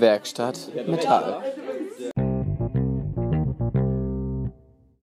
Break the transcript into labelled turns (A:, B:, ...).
A: Werkstatt Metall.